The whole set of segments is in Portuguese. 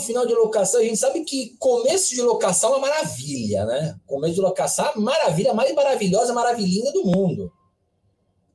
no final de locação, a gente sabe que começo de locação é uma maravilha, né? Começo de locação é a maravilha mais maravilhosa, maravilhinha do mundo.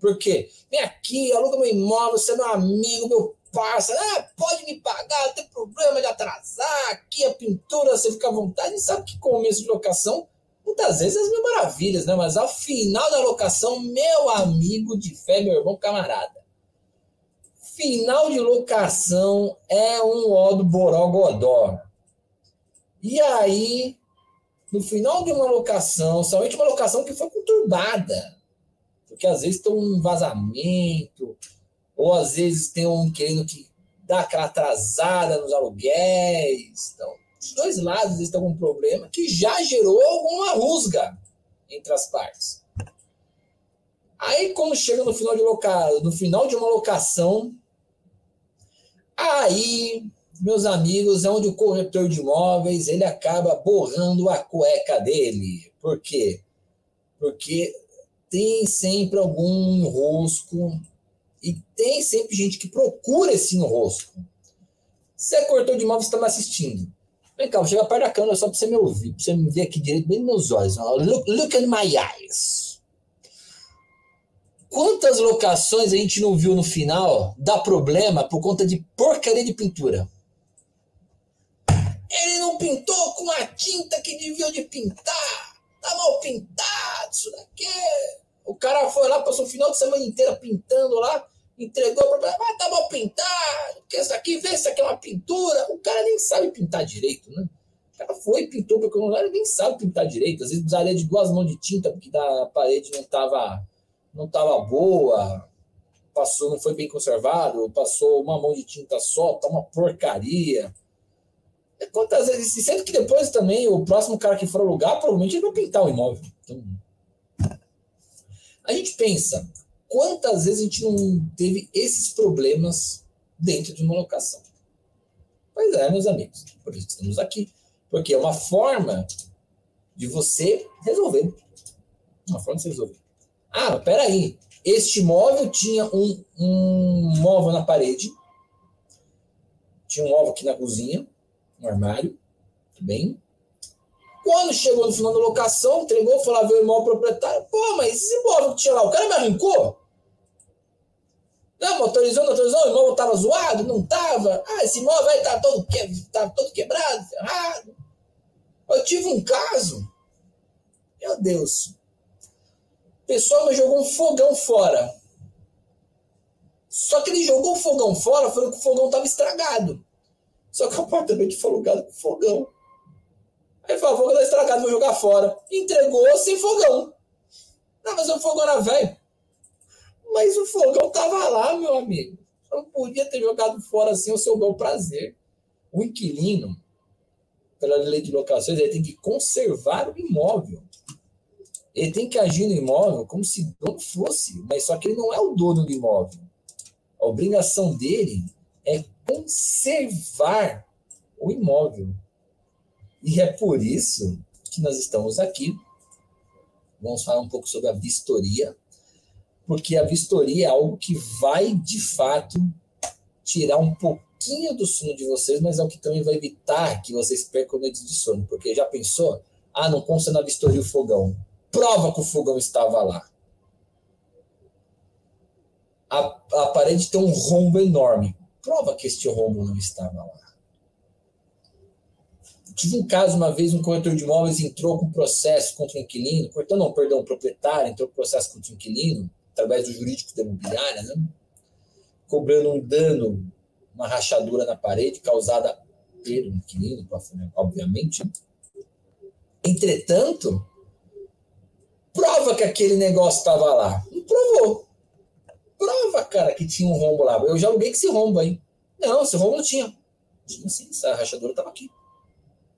Por quê? Vem aqui, aluga meu imóvel, você é meu amigo, meu parceiro, ah, pode me pagar, não tem problema de atrasar, aqui a pintura, você fica à vontade. Sabe que começo de locação, muitas vezes as mil maravilhas, né? Mas ao final da locação, meu amigo de fé, meu irmão camarada, final de locação é um ó do Borogodó. E aí, no final de uma locação, somente uma locação que foi conturbada, porque às vezes tem um vazamento, ou às vezes tem um querendo que dá aquela atrasada nos aluguéis. Então, dos dois lados existe algum problema que já gerou alguma rusga entre as partes. Aí, quando chega no final de, loca... no final de uma locação, Aí, meus amigos, é onde o corretor de imóveis ele acaba borrando a cueca dele. Por quê? Porque tem sempre algum enrosco e tem sempre gente que procura esse enrosco. Você é corretor de imóveis está me assistindo. Vem cá, vou chegar perto da câmera só para você me ouvir, para você me ver aqui direito, bem nos meus olhos. Look, look at my eyes. Quantas locações a gente não viu no final dar problema por conta de porcaria de pintura? Ele não pintou com a tinta que devia de pintar. Tá mal pintado isso daqui. O cara foi lá, passou o final de semana inteira pintando lá, entregou para ah, tá mal pintado, porque isso aqui, vê se aqui é uma pintura. O cara nem sabe pintar direito, né? O cara foi e pintou porque o cara nem sabe pintar direito. Às vezes precisaria de duas mãos de tinta porque da parede não estava não estava boa, passou, não foi bem conservado, passou uma mão de tinta só, tá uma porcaria. É quantas vezes, sendo que depois também o próximo cara que for alugar, provavelmente ele vai pintar o imóvel. Então, a gente pensa, quantas vezes a gente não teve esses problemas dentro de uma locação? Pois é, meus amigos, por isso estamos aqui. Porque é uma forma de você resolver. Uma forma de você resolver. Ah, peraí. Este móvel tinha um, um móvel na parede. Tinha um móvel aqui na cozinha, um armário. Bem. Quando chegou no final da locação, entregou, foi lá ver o imóvel proprietário. Pô, mas esse móvel que tinha lá, o cara me arrancou? Não, autorizou, não autorizou, o imóvel estava zoado? Não estava. Ah, esse imóvel aí tá todo, que, tá todo quebrado, ferrado. Eu tive um caso. Meu Deus pessoal me jogou um fogão fora. Só que ele jogou o fogão fora, falando que o fogão estava estragado. Só que o apartamento foi alugado com fogão. Aí falou, o fogão está estragado, vou jogar fora. Entregou sem fogão. Não, mas o fogão era velho. Mas o fogão estava lá, meu amigo. Eu não podia ter jogado fora assim ao seu bel prazer. O inquilino, pela lei de locações, ele tem que conservar o imóvel. Ele tem que agir no imóvel como se dono fosse, mas só que ele não é o dono do imóvel. A obrigação dele é conservar o imóvel. E é por isso que nós estamos aqui. Vamos falar um pouco sobre a vistoria, porque a vistoria é algo que vai, de fato, tirar um pouquinho do sono de vocês, mas é o que também vai evitar que vocês percam noites de sono. Porque já pensou? Ah, não consta na vistoria o fogão prova que o fogão estava lá. A, a parede tem um rombo enorme. Prova que este rombo não estava lá. Tive um caso uma vez, um corretor de imóveis entrou com processo contra o inquilino, corretor não, perdão, o proprietário entrou com processo contra o inquilino, através do jurídico da imobiliária, né? cobrando um dano, uma rachadura na parede causada pelo inquilino, obviamente. Entretanto, Prova que aquele negócio estava lá. Não provou. Prova, cara, que tinha um rombo lá. Eu já aluguei que esse rombo aí. Não, esse rombo não tinha. Tinha sim, essa rachadura estava aqui.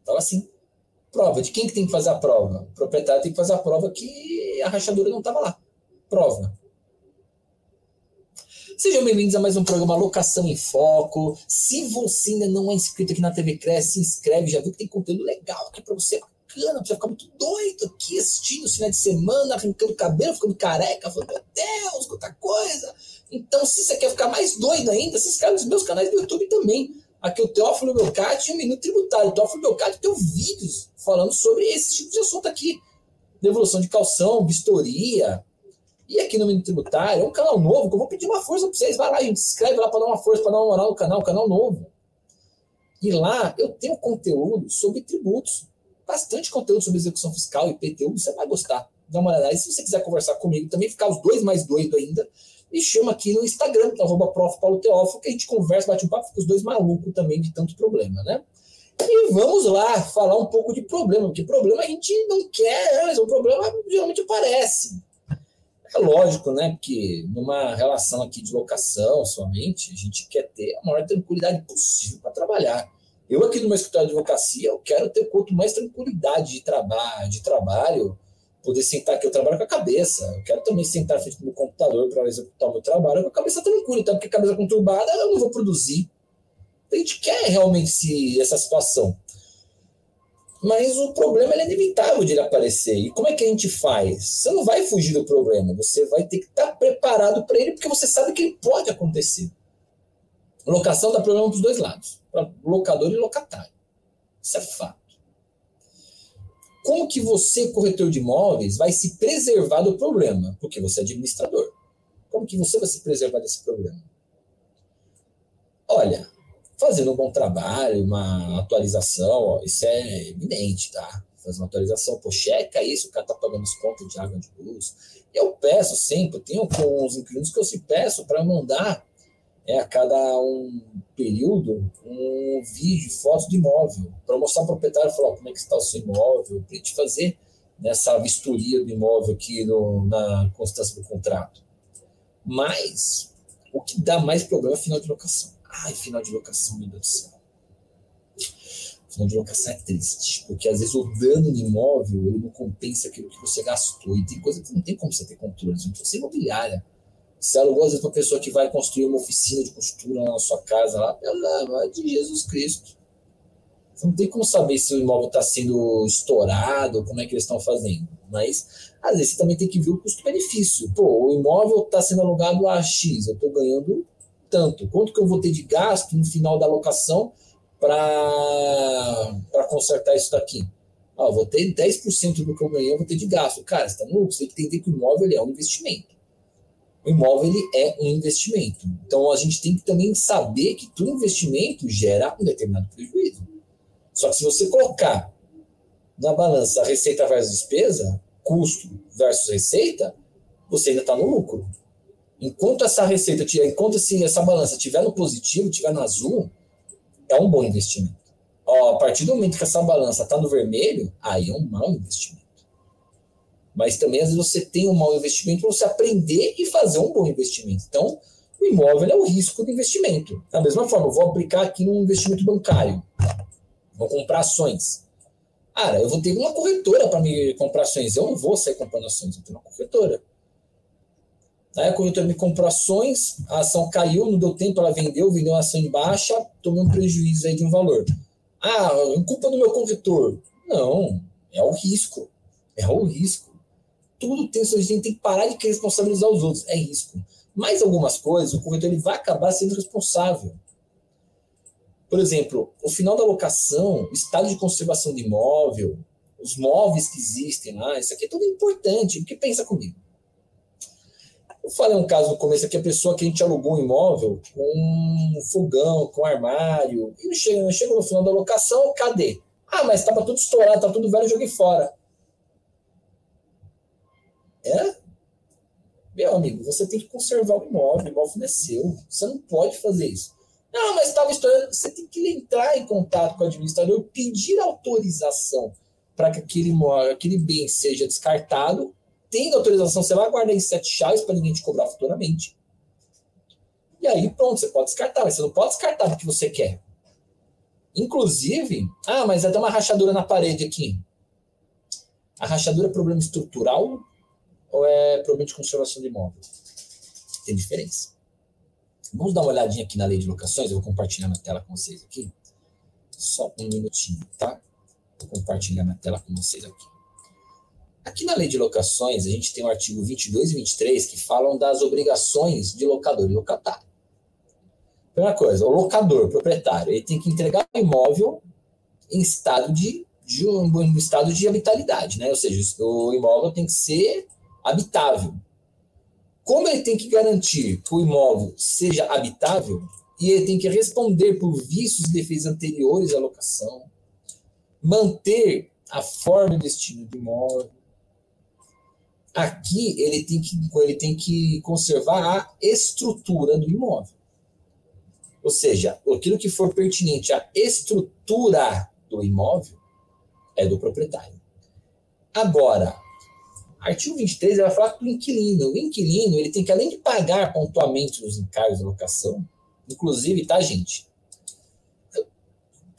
Estava assim. Prova. De quem que tem que fazer a prova? O proprietário tem que fazer a prova que a rachadura não estava lá. Prova. Sejam bem-vindos a mais um programa Locação em Foco. Se você ainda não é inscrito aqui na TV Cresce, se inscreve, já viu que tem conteúdo legal aqui para você bacana, você ficar muito doido aqui assistindo o final de semana, arrancando cabelo, ficando careca, falando, meu Deus, quanta coisa. Então, se você quer ficar mais doido ainda, se inscreve nos meus canais do YouTube também. Aqui o Teófilo Belcati e o Minuto Tributário. O Teófilo Belcati tem vídeos falando sobre esse tipo de assunto aqui. Devolução de calção, vistoria. E aqui no Minuto Tributário, é um canal novo que eu vou pedir uma força para vocês. Vai lá, gente, se inscreve lá para dar uma força, para dar uma moral no canal, canal novo. E lá eu tenho conteúdo sobre tributos. Bastante conteúdo sobre execução fiscal e IPTU, você vai gostar. Dá uma olhada. E se você quiser conversar comigo também, ficar os dois mais doido ainda, me chama aqui no Instagram, é arroba prof. Paulo Teófilo, que a gente conversa, bate um papo, fica os dois malucos também de tanto problema, né? E vamos lá falar um pouco de problema, porque problema a gente não quer, mas o problema geralmente aparece. É lógico, né? Porque numa relação aqui de locação somente, a gente quer ter a maior tranquilidade possível para trabalhar. Eu aqui meu escritório de advocacia, eu quero ter quanto mais tranquilidade de trabalho, de trabalho, poder sentar aqui, eu trabalho com a cabeça. Eu quero também sentar frente no computador para executar o meu trabalho com a cabeça tranquila, então, porque a cabeça conturbada eu não vou produzir. A gente quer realmente se, essa situação. Mas o problema é inevitável de ele aparecer. E como é que a gente faz? Você não vai fugir do problema, você vai ter que estar preparado para ele, porque você sabe que ele pode acontecer. Locação dá problema para os dois lados, para locador e locatário. Isso é fato. Como que você, corretor de imóveis, vai se preservar do problema? Porque você é administrador. Como que você vai se preservar desse problema? Olha, fazendo um bom trabalho, uma atualização, ó, isso é evidente, tá? Fazer uma atualização, pô, checa isso, o cara tá pagando as contas de água de luz. Eu peço sempre, tenho com os inquilinos que eu se peço para mandar é, a cada um período um vídeo, foto de imóvel, para mostrar ao proprietário falar, como é que está o seu imóvel, para a gente fazer nessa vistoria do imóvel aqui no, na constância do contrato. Mas o que dá mais problema é final de locação. Ai, final de locação, meu Deus do céu. Final de locação é triste, porque às vezes o dano no imóvel ele não compensa aquilo que você gastou. E tem coisa que não tem como você ter controle. Se você é você alugou às vezes uma pessoa que vai construir uma oficina de costura na sua casa lá, pelo amor de Jesus Cristo. Você não tem como saber se o imóvel está sendo estourado, como é que eles estão fazendo. Mas, às vezes, você também tem que ver o custo-benefício. Pô, o imóvel está sendo alugado a X, eu estou ganhando tanto. Quanto que eu vou ter de gasto no final da locação para consertar isso daqui? Ah, vou ter 10% do que eu ganhei, eu vou ter de gasto. Cara, você está você tem que entender que o imóvel é um investimento o imóvel ele é um investimento. Então a gente tem que também saber que todo investimento gera um determinado prejuízo. Só que se você colocar na balança receita versus despesa, custo versus receita, você ainda está no lucro. Enquanto essa receita, enquanto essa balança estiver no positivo, estiver no azul, é um bom investimento. Ó, a partir do momento que essa balança está no vermelho, aí é um mau investimento. Mas também, às vezes, você tem um mau investimento para você aprender e fazer um bom investimento. Então, o imóvel é o risco do investimento. Da mesma forma, eu vou aplicar aqui num investimento bancário. Vou comprar ações. Cara, eu vou ter uma corretora para me comprar ações. Eu não vou sair comprando ações, eu tenho uma corretora. Aí a corretora me comprou ações, a ação caiu, não deu tempo, ela vendeu, vendeu uma ação em baixa, tomei um prejuízo aí de um valor. Ah, culpa do meu corretor. Não, é o risco. É o risco tudo tem sua gente tem que parar de responsabilizar os outros, é risco. Mas algumas coisas, o corretor ele vai acabar sendo responsável. Por exemplo, o final da locação, o estado de conservação do imóvel, os móveis que existem lá, isso aqui é tudo importante, porque pensa comigo. Eu falei um caso no começo aqui, a pessoa que a gente alugou um imóvel com um fogão, com um armário, e chega, chega no final da locação, cadê? Ah, mas estava tudo estourado, estava tudo velho, joguei fora. É? Meu amigo, você tem que conservar o imóvel, o imóvel é seu. Você não pode fazer isso. Não, mas estava estourando. Você tem que entrar em contato com o administrador, pedir autorização para que aquele, aquele bem seja descartado. Tendo autorização, você vai guardar em sete chaves para ninguém te cobrar futuramente. E aí, pronto, você pode descartar, mas você não pode descartar porque você quer. Inclusive, ah, mas é uma rachadura na parede aqui. A rachadura é problema estrutural ou é problema de conservação de imóvel? Tem diferença. Vamos dar uma olhadinha aqui na lei de locações. Eu vou compartilhar na tela com vocês aqui. Só um minutinho, tá? Vou compartilhar na tela com vocês aqui. Aqui na lei de locações, a gente tem o artigo 22 e 23 que falam das obrigações de locador e locatário. Primeira coisa, o locador, o proprietário, ele tem que entregar o imóvel em estado de, de um, estado de habitabilidade, né? Ou seja, o imóvel tem que ser habitável. Como ele tem que garantir que o imóvel seja habitável, e ele tem que responder por vícios e defeitos anteriores à locação, manter a forma e destino do imóvel. Aqui ele tem que, ele tem que conservar a estrutura do imóvel. Ou seja, aquilo que for pertinente à estrutura do imóvel é do proprietário. Agora, artigo 23 ele vai falar do inquilino. O inquilino ele tem que, além de pagar pontualmente os encargos de locação, inclusive, tá, gente?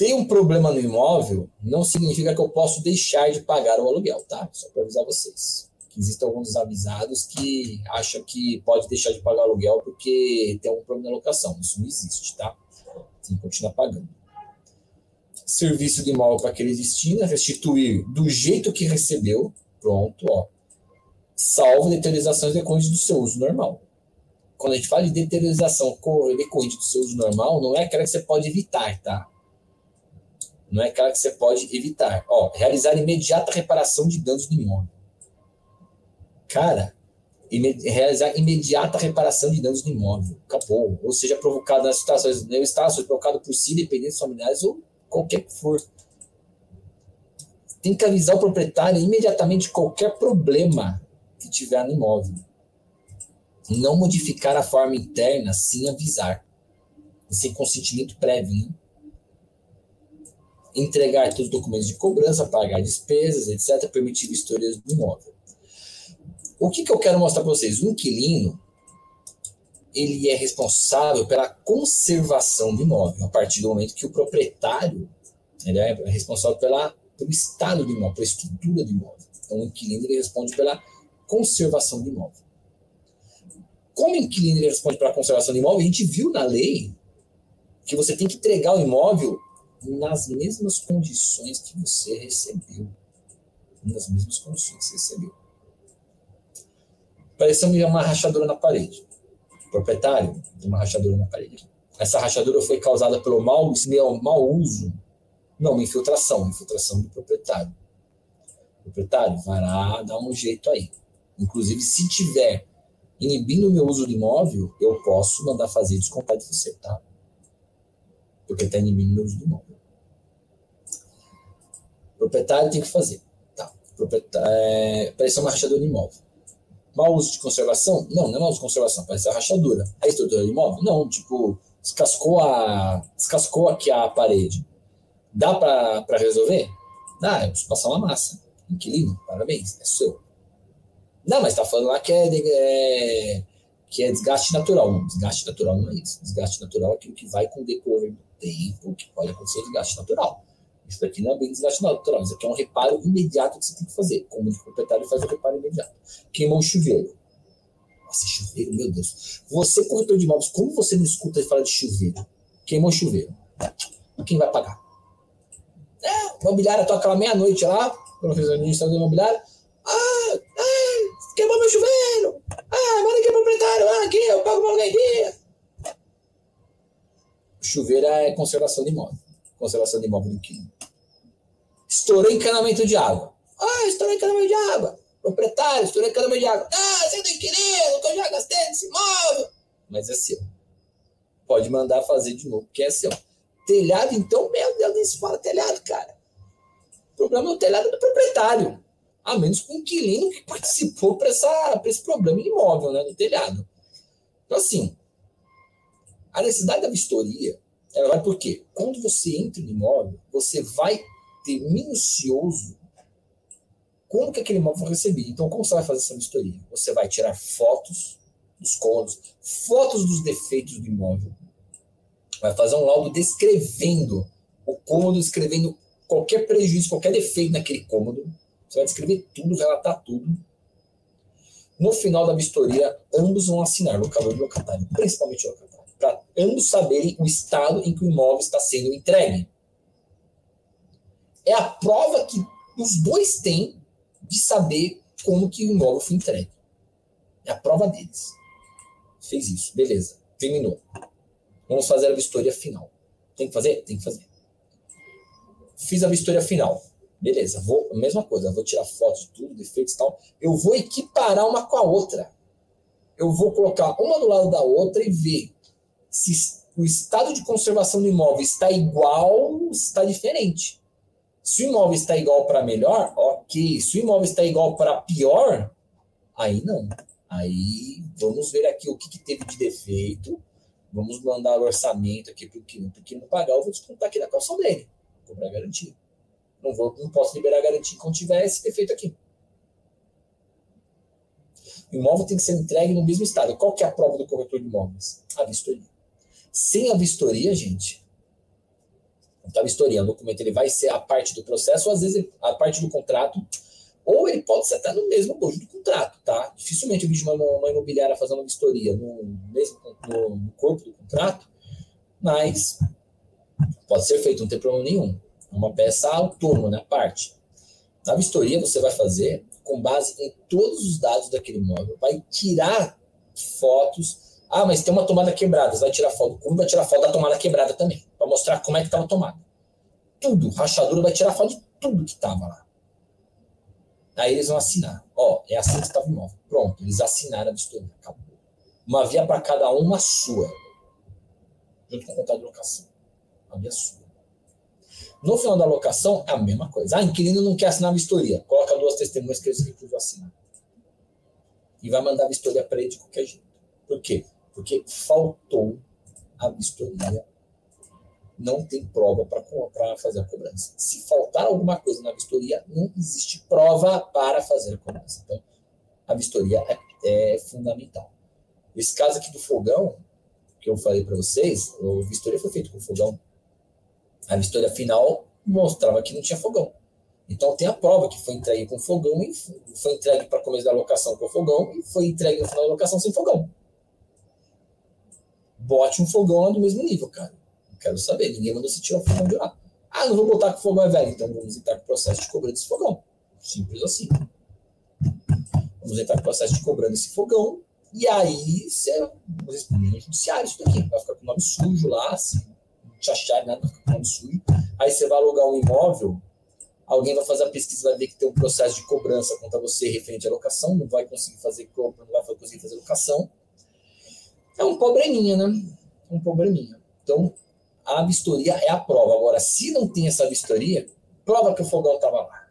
Tem um problema no imóvel, não significa que eu posso deixar de pagar o aluguel, tá? Só para avisar vocês. Que existem alguns avisados que acham que pode deixar de pagar o aluguel porque tem algum problema na locação. Isso não existe, tá? Tem que continuar pagando. Serviço de imóvel para aquele destino, restituir do jeito que recebeu, pronto, ó. Salvo deteriorações decorrentes do seu uso normal. Quando a gente fala de deterioração decorrente do seu uso normal, não é aquela que você pode evitar, tá? Não é aquela que você pode evitar. Ó, realizar imediata reparação de danos do imóvel. Cara, realizar imediata reparação de danos do imóvel. Acabou. Ou seja, provocado nas situações, né, situações provocado por si, dependentes familiares ou qualquer que for. Tem que avisar o proprietário imediatamente qualquer problema que tiver no imóvel. Não modificar a forma interna sem avisar. Sem consentimento prévio, né? entregar todos os documentos de cobrança, pagar despesas, etc., permitir vistorias do imóvel. O que, que eu quero mostrar para vocês? O inquilino ele é responsável pela conservação do imóvel, a partir do momento que o proprietário ele é responsável pela, pelo estado do imóvel, pela estrutura do imóvel. Então, o inquilino ele responde pela conservação do imóvel. Como inquilino responde pela conservação do imóvel, a gente viu na lei que você tem que entregar o imóvel nas mesmas condições que você recebeu. Nas mesmas condições que você recebeu. Apareceu uma rachadura na parede. O proprietário de uma rachadura na parede. Essa rachadura foi causada pelo mau, mau uso, não, uma infiltração, uma infiltração do proprietário. O proprietário vai lá dar um jeito aí. Inclusive, se tiver inibindo o meu uso do imóvel, eu posso mandar fazer descontar de você, tá? porque está inibindo o uso do imóvel. O proprietário tem que fazer. Tá. É, uma rachadura de imóvel. Mau uso de conservação? Não, não é mau uso de conservação, parece a rachadura. A estrutura do imóvel? Não, tipo, descascou, a, descascou aqui a parede. Dá para resolver? Dá, eu preciso passar uma massa. Inquilino, parabéns, é seu. Não, mas tá falando lá que é, é, que é desgaste natural. Não, desgaste natural não é isso. Desgaste natural é aquilo que vai com o decorrer tempo que pode acontecer desgaste natural. Isso daqui não é bem desgaste natural, isso aqui é um reparo imediato que você tem que fazer. Como o proprietário faz o reparo imediato. Queimou o chuveiro. Nossa, chuveiro, meu Deus. Você, corretor de imóveis, como você não escuta falar de chuveiro? Queimou o chuveiro. Quem vai pagar? É, imobiliária toca lá meia-noite lá, professor administrador imobiliário. Ah, ah, queimou meu chuveiro. Ah, manda aqui o proprietário. Ah, aqui, eu pago meu aluguel Chuveiro é conservação de imóvel. Conservação de imóvel do inquilino. Estourei encanamento de água. Ah, estourei encanamento de água. Proprietário, estourei encanamento de água. Ah, você do inquilino, que eu já gastei nesse imóvel. Mas é seu. Pode mandar fazer de novo, porque é seu. Telhado, então, meu Deus, nem se fala telhado, cara. O problema é o telhado do proprietário. A menos com o inquilino que participou para esse problema imóvel, né, do telhado. Então, assim, a necessidade da vistoria, ela vai por quê? Quando você entra no imóvel, você vai ter minucioso como que aquele imóvel foi recebido. Então, como você vai fazer essa vistoria? Você vai tirar fotos dos cômodos, fotos dos defeitos do imóvel, vai fazer um laudo descrevendo o cômodo, descrevendo qualquer prejuízo, qualquer defeito naquele cômodo. Você vai descrever tudo, relatar tudo. No final da vistoria, ambos vão assinar, locador e locatário, principalmente o locatário para ambos saberem o estado em que o imóvel está sendo entregue. É a prova que os dois têm de saber como que o imóvel foi entregue. É a prova deles. Fez isso, beleza, terminou. Vamos fazer a vistoria final. Tem que fazer? Tem que fazer. Fiz a vistoria final. Beleza, vou, mesma coisa, vou tirar fotos de tudo, defeitos e tal. Eu vou equiparar uma com a outra. Eu vou colocar uma do lado da outra e ver se o estado de conservação do imóvel está igual ou está diferente. Se o imóvel está igual para melhor, ok. Se o imóvel está igual para pior, aí não. Aí vamos ver aqui o que, que teve de defeito. Vamos mandar o orçamento aqui para o que, não pagar. Eu vou descontar aqui na calção dele. Cobrar garantia. Não, vou, não posso liberar garantia quando tiver esse defeito aqui. O imóvel tem que ser entregue no mesmo estado. Qual que é a prova do corretor de imóveis? A vistoria. Sem a vistoria, gente, está vistoriando o documento, ele vai ser a parte do processo, ou às vezes a parte do contrato, ou ele pode ser até no mesmo bojo do contrato, tá? Dificilmente eu vejo uma, uma imobiliária fazendo uma vistoria no mesmo no, no corpo do contrato, mas pode ser feito, não tem problema nenhum. Uma peça autônoma, né? Parte. Na vistoria você vai fazer com base em todos os dados daquele imóvel, vai tirar fotos ah, mas tem uma tomada quebrada. Você vai tirar foto como vai tirar foto da tomada quebrada também, para mostrar como é que estava a tomada. Tudo, rachadura vai tirar foto de tudo que estava lá. Aí eles vão assinar. Ó, é assim que estava o imóvel. Pronto, eles assinaram a vistoria. Acabou. Uma via para cada um, uma sua. Junto com o contrato de locação. Uma via sua. No final da locação, é a mesma coisa. Ah, inquilino não quer assinar a vistoria. Coloca duas testemunhas que eles recusam assinar. E vai mandar a vistoria para ele de qualquer jeito. Por quê? porque faltou a vistoria, não tem prova para fazer a cobrança. Se faltar alguma coisa na vistoria, não existe prova para fazer a cobrança. Então, a vistoria é, é fundamental. Esse caso aqui do fogão, que eu falei para vocês, a vistoria foi feita com fogão. A vistoria final mostrava que não tinha fogão. Então tem a prova que foi entregue com fogão e foi entregue para começo da locação com fogão e foi entregue no final da locação sem fogão bote um fogão lá do mesmo nível, cara. Não quero saber, ninguém mandou você tirar o fogão de lá. Ah, não vou botar que o fogão é velho, então vamos entrar com o processo de cobrança desse fogão. Simples assim. Vamos entrar com o processo de cobrando esse fogão, e aí você no judiciário isso daqui. Vai ficar com o nome sujo lá, assim, achar nada, sujo. Aí você vai alugar um imóvel, alguém vai fazer a pesquisa, vai ver que tem um processo de cobrança contra você referente à locação, não vai conseguir fazer compra, não vai conseguir fazer locação é um probleminha, né? Um probleminha. Então, a vistoria é a prova. Agora, se não tem essa vistoria, prova que o fogão estava lá.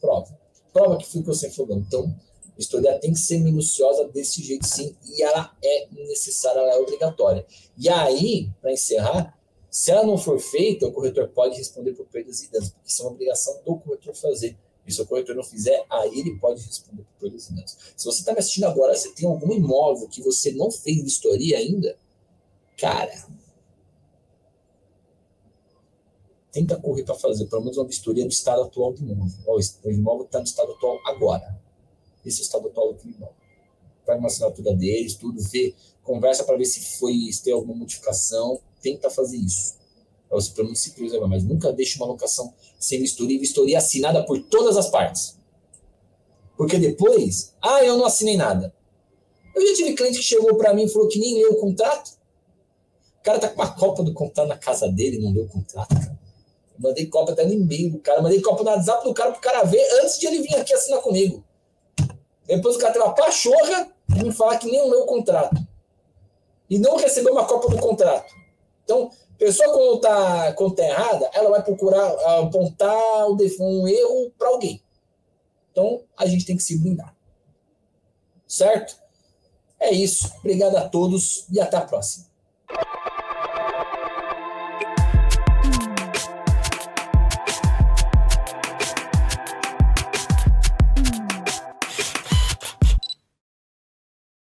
Prova. Prova que ficou sem fogão. Então, a tem que ser minuciosa desse jeito sim, e ela é necessária, ela é obrigatória. E aí, para encerrar, se ela não for feita, o corretor pode responder por perdas e danos, porque isso é uma obrigação do corretor fazer. E se o corretor não fizer, aí ele pode responder por todos os danos. Se você está me assistindo agora, você tem algum imóvel que você não fez vistoria ainda, cara, tenta correr para fazer pelo menos uma vistoria no estado atual do imóvel. o imóvel está no estado atual agora. Esse estado atual do imóvel. Pega uma assinatura deles, tudo, vê, conversa para ver se foi, se tem alguma modificação, tenta fazer isso para você pelo menos se preservar, mas nunca deixe uma locação sem vistoria, vistoria assinada por todas as partes. Porque depois, ah, eu não assinei nada. Eu já tive cliente que chegou para mim e falou que nem leu o contrato. O cara tá com uma copa do contrato na casa dele, não leu o contrato, cara. Mandei copa até no e-mail do cara, mandei copa no WhatsApp do cara pro cara ver antes de ele vir aqui assinar comigo. Depois o cara teve a pachorra de me falar que nem o contrato. E não recebeu uma copa do contrato. Então, pessoa quando está quando tá errada, ela vai procurar apontar um erro para alguém. Então, a gente tem que se blindar. Certo? É isso. Obrigado a todos e até a próxima.